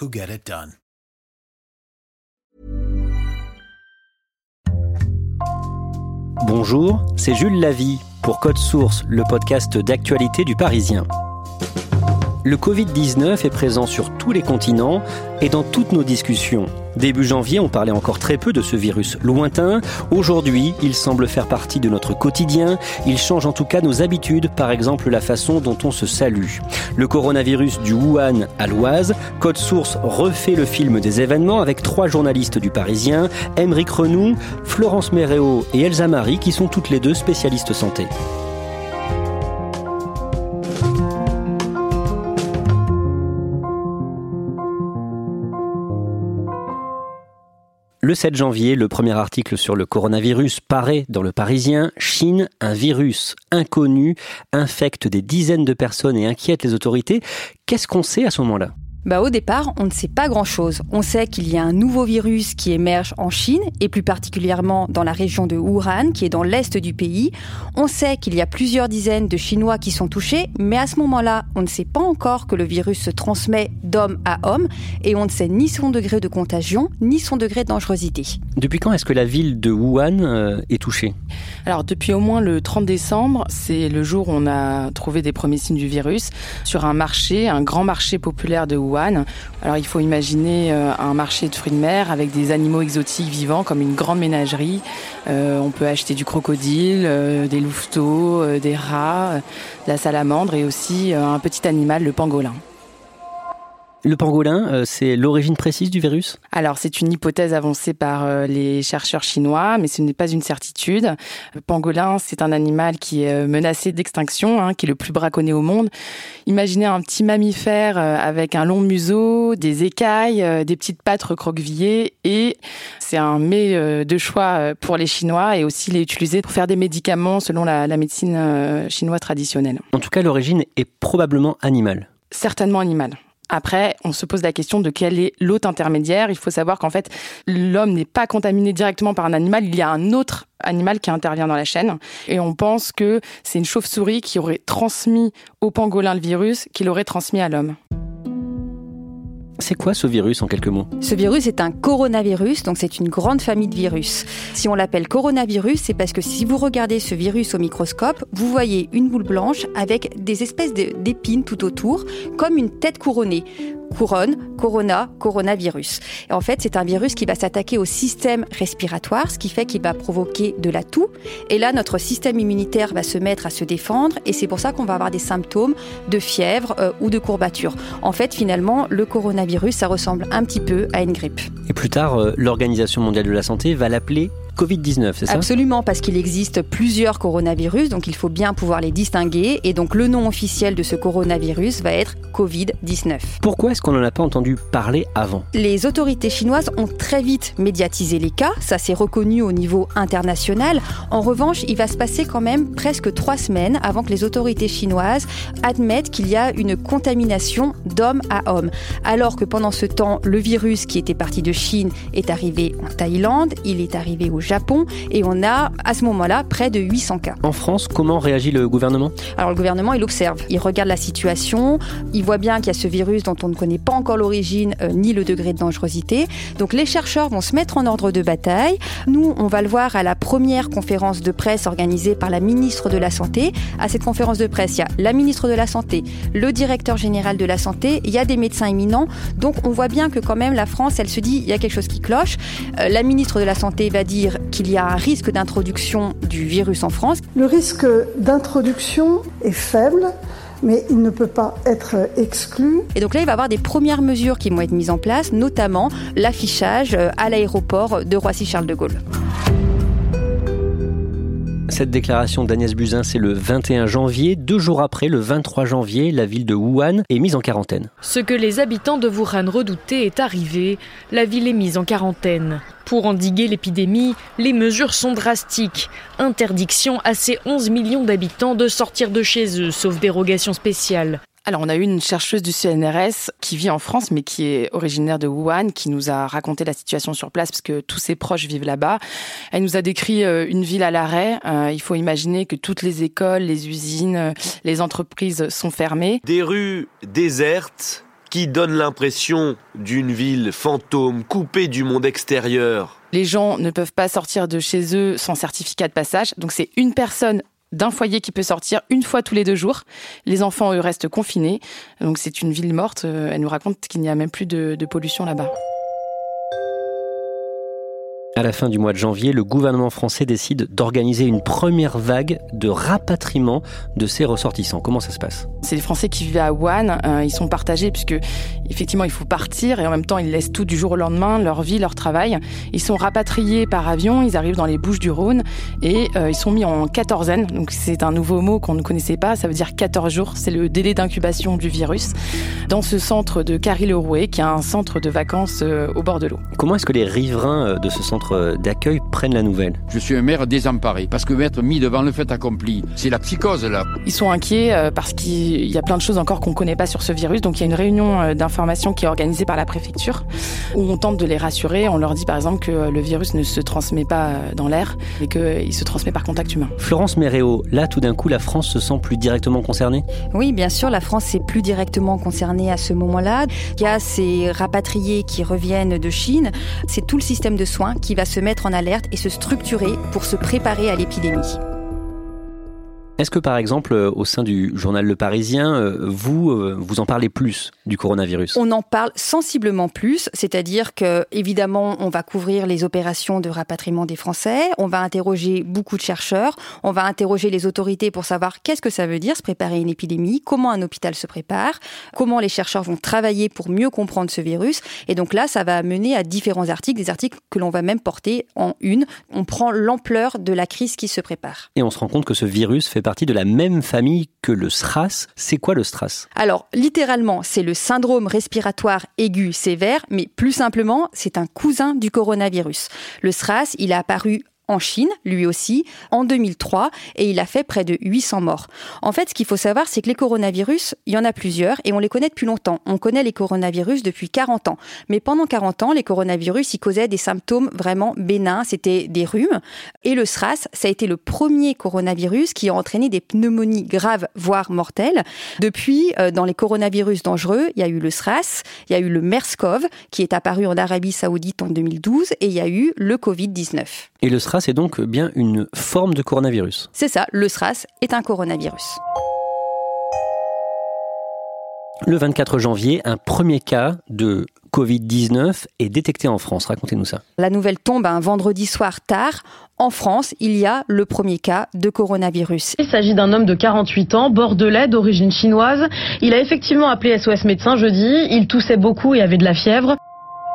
who get it done? Bonjour, c'est Jules Lavie pour Code Source, le podcast d'actualité du Parisien. Le Covid-19 est présent sur tous les continents et dans toutes nos discussions. Début janvier, on parlait encore très peu de ce virus lointain. Aujourd'hui, il semble faire partie de notre quotidien. Il change en tout cas nos habitudes, par exemple la façon dont on se salue. Le coronavirus du Wuhan à l'Oise, Code Source refait le film des événements avec trois journalistes du Parisien, Émeric Renou, Florence Méréo et Elsa Marie, qui sont toutes les deux spécialistes santé. Le 7 janvier, le premier article sur le coronavirus paraît dans le Parisien. Chine, un virus inconnu infecte des dizaines de personnes et inquiète les autorités. Qu'est-ce qu'on sait à ce moment-là? Bah, au départ, on ne sait pas grand-chose. On sait qu'il y a un nouveau virus qui émerge en Chine et plus particulièrement dans la région de Wuhan, qui est dans l'est du pays. On sait qu'il y a plusieurs dizaines de Chinois qui sont touchés, mais à ce moment-là, on ne sait pas encore que le virus se transmet d'homme à homme et on ne sait ni son degré de contagion ni son degré de dangerosité. Depuis quand est-ce que la ville de Wuhan euh, est touchée? Alors depuis au moins le 30 décembre, c'est le jour où on a trouvé des premiers signes du virus sur un marché, un grand marché populaire de Wuhan alors il faut imaginer euh, un marché de fruits de mer avec des animaux exotiques vivants comme une grande ménagerie. Euh, on peut acheter du crocodile, euh, des louveteaux, des rats, de la salamandre et aussi un petit animal, le pangolin. Le pangolin, euh, c'est l'origine précise du virus? Alors, c'est une hypothèse avancée par euh, les chercheurs chinois, mais ce n'est pas une certitude. Le pangolin, c'est un animal qui est euh, menacé d'extinction, hein, qui est le plus braconné au monde. Imaginez un petit mammifère avec un long museau, des écailles, des petites pattes recroquevillées, et c'est un mets de choix pour les Chinois et aussi il est utilisé pour faire des médicaments selon la, la médecine chinoise traditionnelle. En tout cas, l'origine est probablement animale. Certainement animale. Après, on se pose la question de quel est l'hôte intermédiaire. Il faut savoir qu'en fait, l'homme n'est pas contaminé directement par un animal. Il y a un autre animal qui intervient dans la chaîne. Et on pense que c'est une chauve-souris qui aurait transmis au pangolin le virus, qu'il aurait transmis à l'homme. C'est quoi ce virus en quelques mots? Ce virus est un coronavirus, donc c'est une grande famille de virus. Si on l'appelle coronavirus, c'est parce que si vous regardez ce virus au microscope, vous voyez une boule blanche avec des espèces d'épines tout autour, comme une tête couronnée couronne, corona, coronavirus. En fait, c'est un virus qui va s'attaquer au système respiratoire, ce qui fait qu'il va provoquer de la toux. Et là, notre système immunitaire va se mettre à se défendre et c'est pour ça qu'on va avoir des symptômes de fièvre euh, ou de courbature. En fait, finalement, le coronavirus, ça ressemble un petit peu à une grippe. Et plus tard, euh, l'Organisation mondiale de la santé va l'appeler Covid-19, c'est ça? Absolument, parce qu'il existe plusieurs coronavirus, donc il faut bien pouvoir les distinguer. Et donc le nom officiel de ce coronavirus va être Covid-19. Pourquoi est-ce qu'on n'en a pas entendu parler avant? Les autorités chinoises ont très vite médiatisé les cas, ça s'est reconnu au niveau international. En revanche, il va se passer quand même presque trois semaines avant que les autorités chinoises admettent qu'il y a une contamination d'homme à homme. Alors que pendant ce temps, le virus qui était parti de Chine est arrivé en Thaïlande, il est arrivé au Japon et on a à ce moment-là près de 800 cas. En France, comment réagit le gouvernement? Alors le gouvernement, il observe, il regarde la situation, il voit bien qu'il y a ce virus dont on ne connaît pas encore l'origine euh, ni le degré de dangerosité. Donc les chercheurs vont se mettre en ordre de bataille. Nous, on va le voir à la première conférence de presse organisée par la ministre de la Santé. À cette conférence de presse, il y a la ministre de la Santé, le directeur général de la Santé, il y a des médecins éminents. Donc on voit bien que quand même la France, elle se dit, il y a quelque chose qui cloche. Euh, la ministre de la Santé va dire qu'il y a un risque d'introduction du virus en France. Le risque d'introduction est faible mais il ne peut pas être exclu. Et donc là, il va y avoir des premières mesures qui vont être mises en place, notamment l'affichage euh, à l'aéroport de Roissy-Charles de Gaulle. Cette déclaration d'Agnès Buzyn, c'est le 21 janvier. Deux jours après, le 23 janvier, la ville de Wuhan est mise en quarantaine. Ce que les habitants de Wuhan redoutaient est arrivé. La ville est mise en quarantaine. Pour endiguer l'épidémie, les mesures sont drastiques. Interdiction à ces 11 millions d'habitants de sortir de chez eux, sauf dérogation spéciale. Alors, on a eu une chercheuse du CNRS qui vit en France, mais qui est originaire de Wuhan, qui nous a raconté la situation sur place, parce que tous ses proches vivent là-bas. Elle nous a décrit euh, une ville à l'arrêt. Euh, il faut imaginer que toutes les écoles, les usines, euh, les entreprises sont fermées. Des rues désertes qui donnent l'impression d'une ville fantôme, coupée du monde extérieur. Les gens ne peuvent pas sortir de chez eux sans certificat de passage. Donc c'est une personne d'un foyer qui peut sortir une fois tous les deux jours. Les enfants, eux, restent confinés. Donc c'est une ville morte. Euh, elle nous raconte qu'il n'y a même plus de, de pollution là-bas. À la fin du mois de janvier, le gouvernement français décide d'organiser une première vague de rapatriement de ses ressortissants. Comment ça se passe? C'est les Français qui vivent à Wuhan. Euh, ils sont partagés puisque effectivement il faut partir et en même temps ils laissent tout du jour au lendemain, leur vie, leur travail. Ils sont rapatriés par avion, ils arrivent dans les Bouches du Rhône et euh, ils sont mis en quatorzaine. Donc c'est un nouveau mot qu'on ne connaissait pas. Ça veut dire 14 jours. C'est le délai d'incubation du virus dans ce centre de Carry-le-Rouet qui est un centre de vacances euh, au bord de l'eau. Comment est-ce que les riverains de ce centre d'accueil prennent la nouvelle Je suis un maire désemparé parce que m'être mis devant le fait accompli, c'est la psychose là. Ils sont inquiets euh, parce qu'il y a plein de choses encore qu'on ne connaît pas sur ce virus. Donc il y a une réunion euh, d'information qui est organisée par la préfecture où on tente de les rassurer. On leur dit par exemple que le virus ne se transmet pas euh, dans l'air et qu'il se transmet par contact humain. Florence Méréo, là tout d'un coup la France se sent plus directement concernée? Oui, bien sûr, la France est plus directement concernée à ce moment-là. Il y a ces rapatriés qui reviennent de Chine. C'est tout le système de soins qui va se mettre en alerte et se structurer pour se préparer à l'épidémie. Est-ce que par exemple, euh, au sein du journal Le Parisien, euh, vous, euh, vous en parlez plus du coronavirus? On en parle sensiblement plus, c'est-à-dire que évidemment, on va couvrir les opérations de rapatriement des Français, on va interroger beaucoup de chercheurs, on va interroger les autorités pour savoir qu'est-ce que ça veut dire se préparer à une épidémie, comment un hôpital se prépare, comment les chercheurs vont travailler pour mieux comprendre ce virus. Et donc là, ça va mener à différents articles, des articles que l'on va même porter en une. On prend l'ampleur de la crise qui se prépare. Et on se rend compte que ce virus fait partie de la même famille que le SRAS. C'est quoi le SRAS? Alors, littéralement, c'est le syndrome respiratoire aigu sévère, mais plus simplement, c'est un cousin du coronavirus. Le SRAS, il a apparu en Chine, lui aussi, en 2003, et il a fait près de 800 morts. En fait, ce qu'il faut savoir, c'est que les coronavirus, il y en a plusieurs, et on les connaît depuis longtemps. On connaît les coronavirus depuis 40 ans. Mais pendant 40 ans, les coronavirus, ils causaient des symptômes vraiment bénins, c'était des rhumes. Et le SRAS, ça a été le premier coronavirus qui a entraîné des pneumonies graves, voire mortelles. Depuis, euh, dans les coronavirus dangereux, il y a eu le SRAS, il y a eu le MERS-CoV, qui est apparu en Arabie Saoudite en 2012, et il y a eu le Covid-19. Et le SRAS est donc bien une forme de coronavirus. C'est ça, le SRAS est un coronavirus. Le 24 janvier, un premier cas de Covid-19 est détecté en France. Racontez-nous ça. La nouvelle tombe un vendredi soir tard. En France, il y a le premier cas de coronavirus. Il s'agit d'un homme de 48 ans, bordelais, d'origine chinoise. Il a effectivement appelé SOS médecin jeudi. Il toussait beaucoup et avait de la fièvre.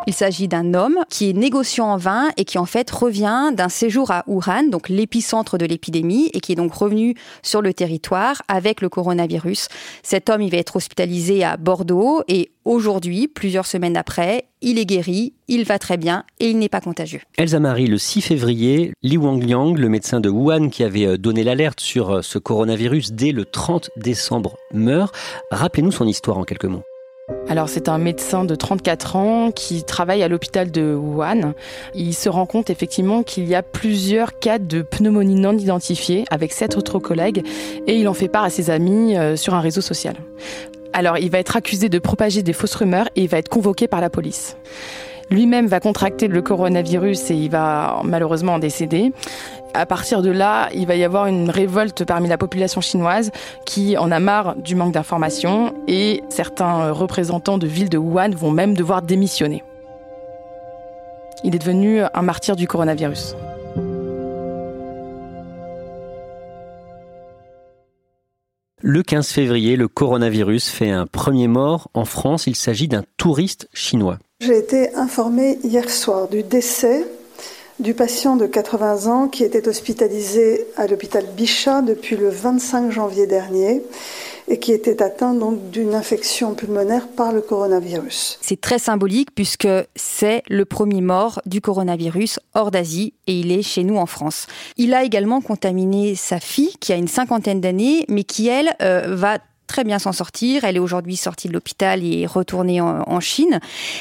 Il s'agit d'un homme qui est négociant en vin et qui en fait revient d'un séjour à Wuhan, donc l'épicentre de l'épidémie, et qui est donc revenu sur le territoire avec le coronavirus. Cet homme, il va être hospitalisé à Bordeaux et aujourd'hui, plusieurs semaines après, il est guéri, il va très bien et il n'est pas contagieux. Elsa Marie, le 6 février, Li Wangliang, le médecin de Wuhan qui avait euh, donné l'alerte sur euh, ce coronavirus dès le 30 décembre, meurt. Rappelez-nous son histoire en quelques mots. Alors c'est un médecin de 34 ans qui travaille à l'hôpital de Wuhan. Il se rend compte effectivement qu'il y a plusieurs cas de pneumonie non identifiés avec sept autres collègues et il en fait part à ses amis euh, sur un réseau social. Alors il va être accusé de propager des fausses rumeurs et il va être convoqué par la police. Lui-même va contracter le coronavirus et il va malheureusement en décéder. À partir de là, il va y avoir une révolte parmi la population chinoise qui en a marre du manque d'informations et certains représentants de villes de Wuhan vont même devoir démissionner. Il est devenu un martyr du coronavirus. Le 15 février, le coronavirus fait un premier mort. En France, il s'agit d'un touriste chinois. J'ai été informée hier soir du décès du patient de 80 ans qui était hospitalisé à l'hôpital Bichat depuis le 25 janvier dernier et qui était atteint donc d'une infection pulmonaire par le coronavirus. C'est très symbolique puisque c'est le premier mort du coronavirus hors d'Asie et il est chez nous en France. Il a également contaminé sa fille qui a une cinquantaine d'années mais qui elle euh, va très bien s'en sortir. Elle est aujourd'hui sortie de l'hôpital et est retournée en, Chine.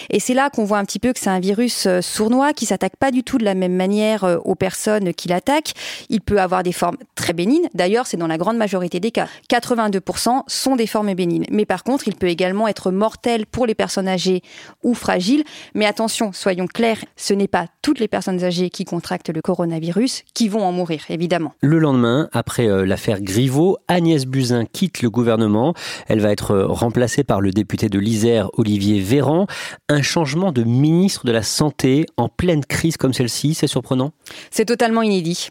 Et c'est là qu'on voit un petit peu que c'est un virus euh, sournois qui s'attaque pas du tout de la même manière euh, aux personnes qui l'attaquent. Il peut avoir des formes très bénignes. D'ailleurs, c'est dans la grande majorité des cas. 82% sont des formes bénignes. Mais par contre, il peut également être mortel pour les personnes âgées ou fragiles. Mais attention, soyons clairs, ce n'est pas toutes les personnes âgées qui contractent le coronavirus qui vont en mourir, évidemment. Le lendemain, après euh, l'affaire Griveaux, Agnès Buzyn quitte le gouvernement elle va être remplacée par le député de l'Isère, Olivier Véran. Un changement de ministre de la Santé en pleine crise comme celle-ci, c'est surprenant? C'est totalement inédit.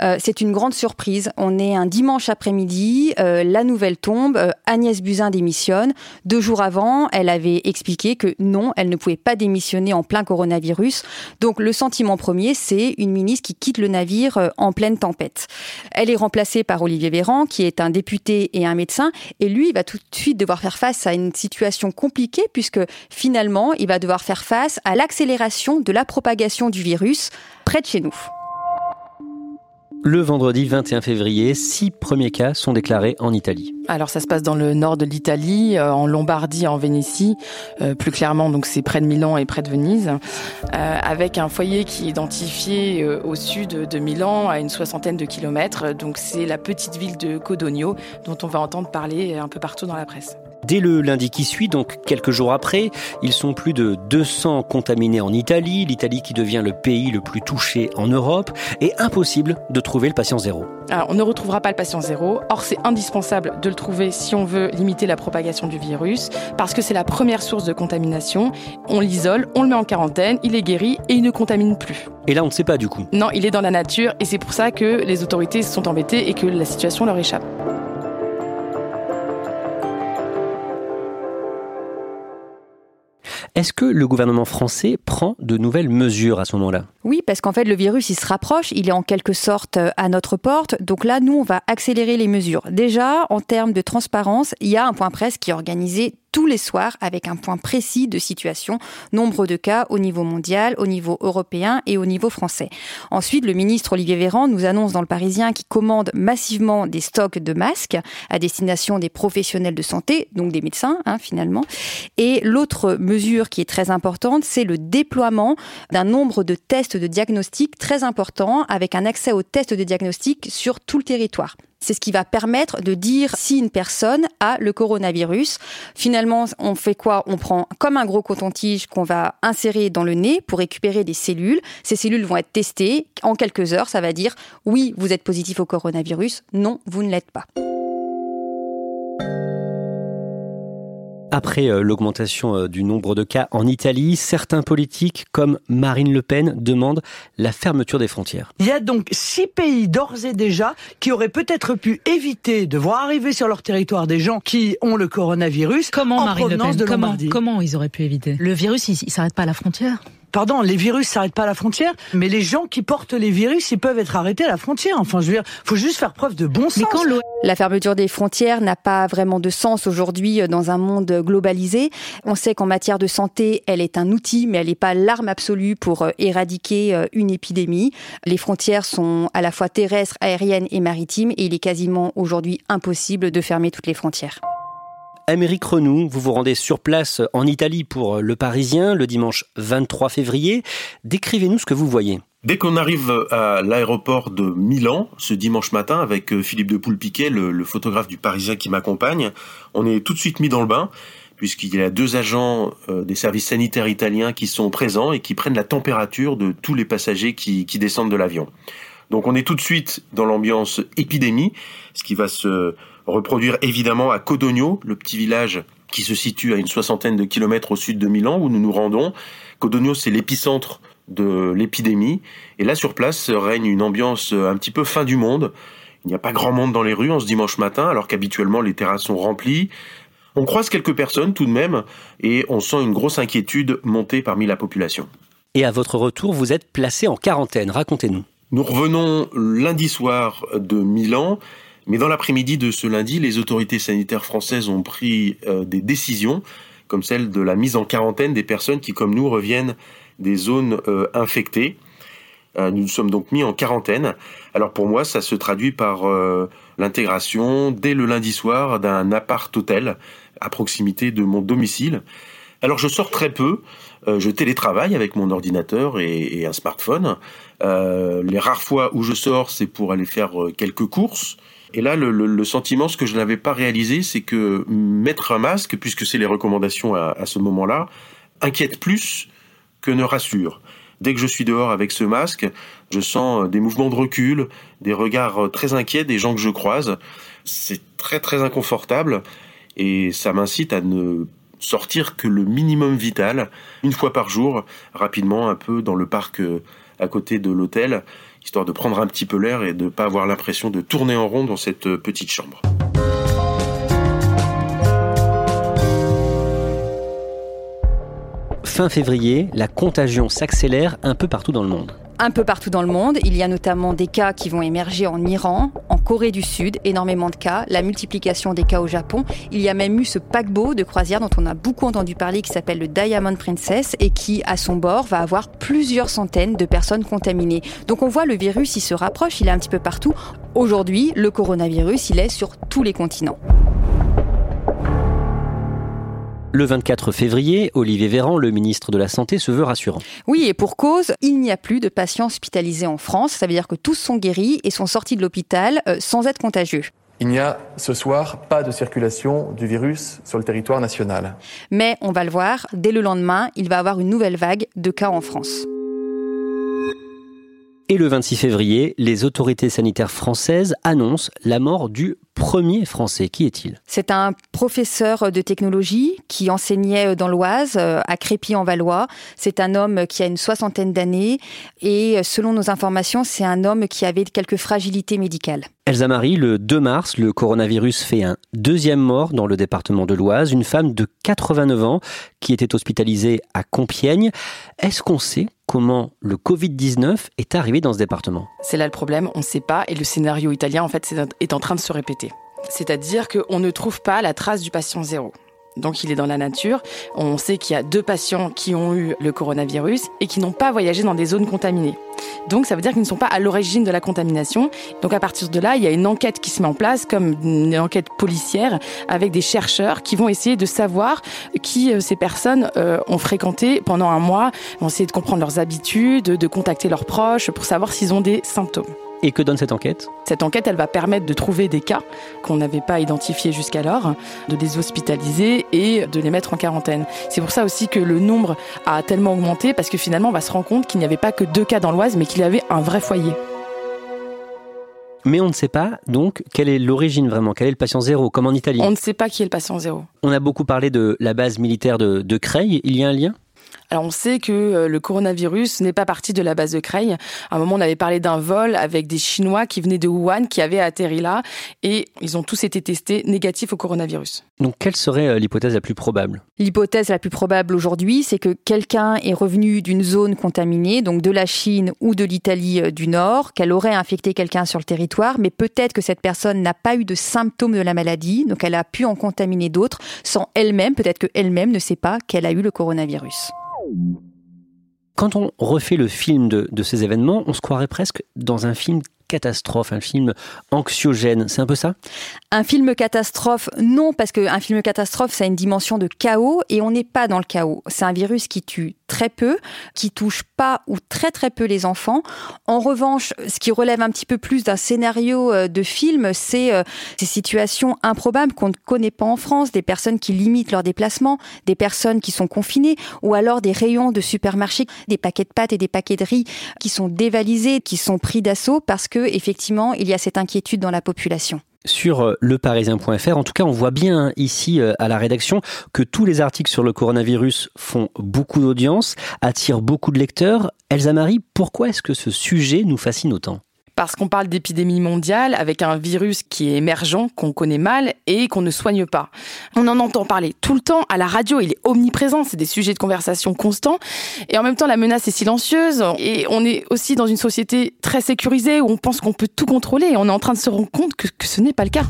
Euh, c'est une grande surprise. On est un dimanche après-midi, euh, la nouvelle tombe, euh, Agnès Buzyn démissionne. Deux jours avant, elle avait expliqué que non, elle ne pouvait pas démissionner en plein coronavirus. Donc le sentiment premier, c'est une ministre qui quitte le navire en pleine tempête. Elle est remplacée par Olivier Véran, qui est un député et un médecin, et lui, il va tout de suite devoir faire face à une situation compliquée, puisque finalement, il va devoir faire face à l'accélération de la propagation du virus près de chez nous. Le vendredi 21 février, six premiers cas sont déclarés en Italie. Alors ça se passe dans le nord de l'Italie, euh, en Lombardie, en Vénétie, euh, plus clairement donc c'est près de Milan et près de Venise, euh, avec un foyer qui est identifié au sud de Milan à une soixantaine de kilomètres. Donc c'est la petite ville de Codogno dont on va entendre parler un peu partout dans la presse. Dès le lundi qui suit, donc quelques jours après, ils sont plus de 200 contaminés en Italie, l'Italie qui devient le pays le plus touché en Europe, et impossible de trouver le patient zéro. Alors, on ne retrouvera pas le patient zéro, or c'est indispensable de le trouver si on veut limiter la propagation du virus, parce que c'est la première source de contamination. On l'isole, on le met en quarantaine, il est guéri et il ne contamine plus. Et là, on ne sait pas du coup. Non, il est dans la nature et c'est pour ça que les autorités se sont embêtées et que la situation leur échappe. Est-ce que le gouvernement français prend de nouvelles mesures à ce moment-là? Oui, parce qu'en fait, le virus, il se rapproche, il est en quelque sorte euh, à notre porte. Donc là, nous, on va accélérer les mesures. Déjà, en termes de transparence, il y a un point presse qui est organisé tous les soirs avec un point précis de situation, nombre de cas au niveau mondial, au niveau européen et au niveau français. Ensuite, le ministre Olivier Véran nous annonce dans le Parisien qu'il commande massivement des stocks de masques à destination des professionnels de santé, donc des médecins hein, finalement. Et l'autre mesure qui est très importante, c'est le déploiement d'un nombre de tests de diagnostic très important avec un accès aux tests de diagnostic sur tout le territoire. C'est ce qui va permettre de dire si une personne a le coronavirus. Finalement, on fait quoi? On prend comme un gros coton-tige qu'on va insérer dans le nez pour récupérer des cellules. Ces cellules vont être testées. En quelques heures, ça va dire oui, vous êtes positif au coronavirus. Non, vous ne l'êtes pas. Après euh, l'augmentation euh, du nombre de cas en Italie, certains politiques, comme Marine Le Pen, demandent la fermeture des frontières. Il y a donc six pays d'ores et déjà qui auraient peut-être pu éviter de voir arriver sur leur territoire des gens qui ont le coronavirus comment, en Marine Le Pen, de comment, comment ils auraient pu éviter? Le virus, il, il s'arrête pas à la frontière? Pardon, les virus s'arrêtent pas à la frontière, mais les gens qui portent les virus, ils peuvent être arrêtés à la frontière. Enfin, je veux dire, faut juste faire preuve de bon sens. quand la fermeture des frontières n'a pas vraiment de sens aujourd'hui euh, dans un monde globalisé. On sait qu'en matière de santé, elle est un outil, mais elle n'est pas l'arme absolue pour euh, éradiquer euh, une épidémie. Les frontières sont à la fois terrestres, aériennes et maritimes, et il est quasiment aujourd'hui impossible de fermer toutes les frontières. Amérique Renou, vous vous rendez sur place en Italie pour Le Parisien le dimanche 23 février. Décrivez-nous ce que vous voyez. Dès qu'on arrive à l'aéroport de Milan, ce dimanche matin, avec euh, Philippe de Poulpiquet, le, photographe du Parisien qui m'accompagne, on est tout de suite mis dans le bain, puisqu'il y a deux agents euh, des services sanitaires italiens qui sont présents et qui prennent la température de tous les passagers qui descendent de l'avion. Donc on est tout de suite dans l'ambiance épidémie, ce qui va se reproduire évidemment à Codogno, le petit village qui se situe à une soixantaine de kilomètres au sud de Milan, où nous nous rendons. Codogno, c'est l'épicentre de l'épidémie. Et là, sur place, règne une ambiance un petit peu fin du monde. Il n'y a pas grand monde dans les rues en ce dimanche matin, alors qu'habituellement les terrasses sont remplies. On croise quelques personnes tout de même, et on sent une grosse inquiétude monter parmi la population. Et à votre retour, vous êtes placé en quarantaine. Racontez-nous. Nous revenons lundi soir de Milan, mais dans l'après-midi de ce lundi, les autorités sanitaires françaises ont pris euh, des décisions, comme celle de la mise en quarantaine des personnes qui, comme nous, reviennent des zones euh, infectées. Euh, nous nous sommes donc mis en quarantaine. Alors pour moi, ça se traduit par l'intégration dès le lundi soir d'un appart-hôtel à proximité de mon domicile. Alors je sors très peu, je télétravaille avec mon ordinateur et, un smartphone. Les rares fois où je sors, c'est pour aller faire quelques courses. Et là, le, sentiment, ce que je n'avais pas réalisé, c'est que mettre un masque, puisque c'est les recommandations à, à ce moment-là, inquiète plus que ne rassure. Dès que je suis dehors avec ce masque, je sens des mouvements de recul, des regards très inquiets des gens que je croise. C'est très très inconfortable et ça m'incite à ne sortir que le minimum vital, une fois par jour, rapidement un peu dans le parc à côté de l'hôtel, histoire de prendre un petit peu l'air et de ne pas avoir l'impression de tourner en rond dans cette petite chambre. Fin février, la contagion s'accélère un peu partout dans le monde. Un peu partout dans le monde, il y a notamment des cas qui vont émerger en Iran, en Corée du Sud, énormément de cas, la multiplication des cas au Japon. Il y a même eu ce paquebot de croisière dont on a beaucoup entendu parler qui s'appelle le Diamond Princess et qui, à son bord, va avoir plusieurs centaines de personnes contaminées. Donc on voit le virus, il se rapproche, il est un petit peu partout. Aujourd'hui, le coronavirus, il est sur tous les continents. Le 24 février, Olivier Véran, le ministre de la Santé, se veut rassurant. Oui, et pour cause, il n'y a plus de patients hospitalisés en France. Ça veut dire que tous sont guéris et sont sortis de l'hôpital euh, sans être contagieux. Il n'y a ce soir pas de circulation du virus sur le territoire national. Mais on va le voir, dès le lendemain, il va y avoir une nouvelle vague de cas en France. Et le 26 février, les autorités sanitaires françaises annoncent la mort du premier Français. Qui est-il? C'est un professeur de technologie qui enseignait dans l'Oise, à Crépy-en-Valois. C'est un homme qui a une soixantaine d'années et selon nos informations, c'est un homme qui avait quelques fragilités médicales. Elsa Marie, le 2 mars, le coronavirus fait un deuxième mort dans le département de l'Oise, une femme de 89 ans qui était hospitalisée à Compiègne. Est-ce qu'on sait comment le Covid-19 est arrivé dans ce département C'est là le problème, on ne sait pas et le scénario italien en fait est en train de se répéter. C'est-à-dire qu'on ne trouve pas la trace du patient zéro. Donc il est dans la nature. On sait qu'il y a deux patients qui ont eu le coronavirus et qui n'ont pas voyagé dans des zones contaminées. Donc ça veut dire qu'ils ne sont pas à l'origine de la contamination. Donc à partir de là, il y a une enquête qui se met en place comme une enquête policière avec des chercheurs qui vont essayer de savoir qui euh, ces personnes euh, ont fréquenté pendant un mois, vont essayer de comprendre leurs habitudes, de contacter leurs proches pour savoir s'ils ont des symptômes. Et que donne cette enquête Cette enquête, elle va permettre de trouver des cas qu'on n'avait pas identifiés jusqu'alors, de les hospitaliser et de les mettre en quarantaine. C'est pour ça aussi que le nombre a tellement augmenté, parce que finalement, on va se rendre compte qu'il n'y avait pas que deux cas dans l'Oise, mais qu'il y avait un vrai foyer. Mais on ne sait pas donc quelle est l'origine vraiment, quel est le patient zéro, comme en Italie. On ne sait pas qui est le patient zéro. On a beaucoup parlé de la base militaire de, de Creil, il y a un lien? Alors on sait que le coronavirus n'est pas parti de la base de Creil. À un moment, on avait parlé d'un vol avec des Chinois qui venaient de Wuhan, qui avaient atterri là, et ils ont tous été testés négatifs au coronavirus. Donc quelle serait l'hypothèse la plus probable? L'hypothèse la plus probable aujourd'hui, c'est que quelqu'un est revenu d'une zone contaminée, donc de la Chine ou de l'Italie du Nord, qu'elle aurait infecté quelqu'un sur le territoire, mais peut-être que cette personne n'a pas eu de symptômes de la maladie, donc elle a pu en contaminer d'autres sans elle-même, peut-être qu'elle-même ne sait pas qu'elle a eu le coronavirus. Quand on refait le film de, ces événements, on se croirait presque dans un film catastrophe, un film anxiogène. C'est un peu ça? Un film catastrophe, non, parce qu'un film catastrophe, ça a une dimension de chaos et on n'est pas dans le chaos. C'est un virus qui tue très peu, qui touche pas ou très très peu les enfants. En revanche, ce qui relève un petit peu plus d'un scénario euh, de film, c'est euh, ces situations improbables qu'on ne connaît pas en France, des personnes qui limitent leurs déplacements, des personnes qui sont confinées, ou alors des rayons de supermarché, des paquets de pâtes et des paquets de riz qui sont dévalisés, qui sont pris d'assaut parce que effectivement il y a cette inquiétude dans la population sur euh, leparisien.fr. En tout cas, on voit bien ici euh, à la rédaction que tous les articles sur le coronavirus font beaucoup d'audience, attirent beaucoup de lecteurs. Elsa Marie, pourquoi est-ce que ce sujet nous fascine autant? Parce qu'on parle d'épidémie mondiale avec un virus qui est émergent, qu'on connaît mal et qu'on ne soigne pas. On en entend parler tout le temps, à la radio, il est omniprésent, c'est des sujets de conversation constants, et en même temps la menace est silencieuse, et on est aussi dans une société très sécurisée où on pense qu'on peut tout contrôler, et on est en train de se rendre compte que, que ce n'est pas le cas.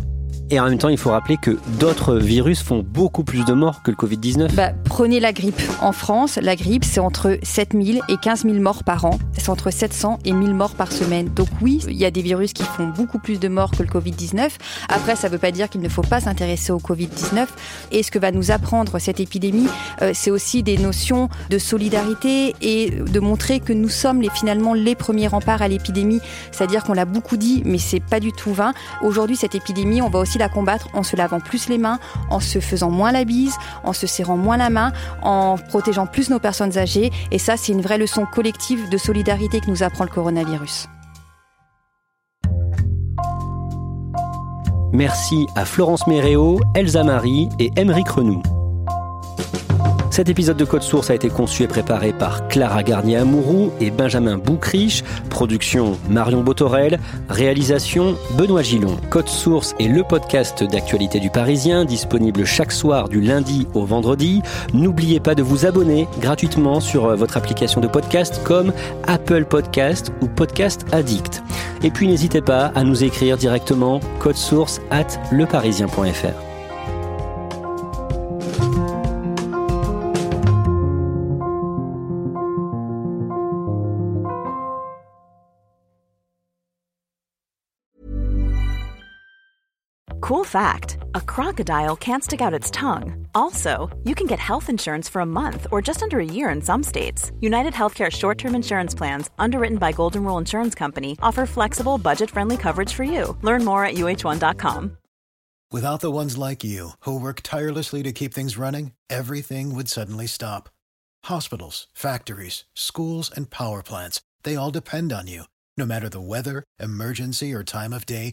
Et en même temps, il faut rappeler que d'autres virus font beaucoup plus de morts que le Covid-19. Bah, prenez la grippe. En France, la grippe, c'est entre 7000 et 15 000 morts par an. C'est entre 700 et 1000 morts par semaine. Donc oui, il y a des virus qui font beaucoup plus de morts que le Covid-19. Après, ça ne veut pas dire qu'il ne faut pas s'intéresser au Covid-19. Et ce que va nous apprendre cette épidémie, euh, c'est aussi des notions de solidarité et de montrer que nous sommes finalement les premiers remparts à l'épidémie. C'est-à-dire qu'on l'a beaucoup dit, mais c'est pas du tout vain. Aujourd'hui, cette épidémie, on va aussi la combattre en se lavant plus les mains, en se faisant moins la bise, en se serrant moins la main, en protégeant plus nos personnes âgées. Et ça, c'est une vraie leçon collective de solidarité que nous apprend le coronavirus. Merci à Florence Méréo, Elsa Marie et Émeric Renou. Cet épisode de Code Source a été conçu et préparé par Clara Garnier-Amouroux et Benjamin Boucriche. Production Marion Botorel. Réalisation Benoît Gillon. Code Source est le podcast d'actualité du Parisien, disponible chaque soir du lundi au vendredi. N'oubliez pas de vous abonner gratuitement sur euh, votre application de podcast comme Apple Podcast ou Podcast Addict. Et puis n'hésitez pas à nous écrire directement code source at leparisien.fr. Cool fact a crocodile can't stick out its tongue. Also, you can get health insurance for a month or just under a year in some states. United Healthcare short term insurance plans, underwritten by Golden Rule Insurance Company, offer flexible, budget friendly coverage for you. Learn more at uh1.com. Without the ones like you, who work tirelessly to keep things running, everything would suddenly stop. Hospitals, factories, schools, and power plants, they all depend on you. No matter the weather, emergency, or time of day,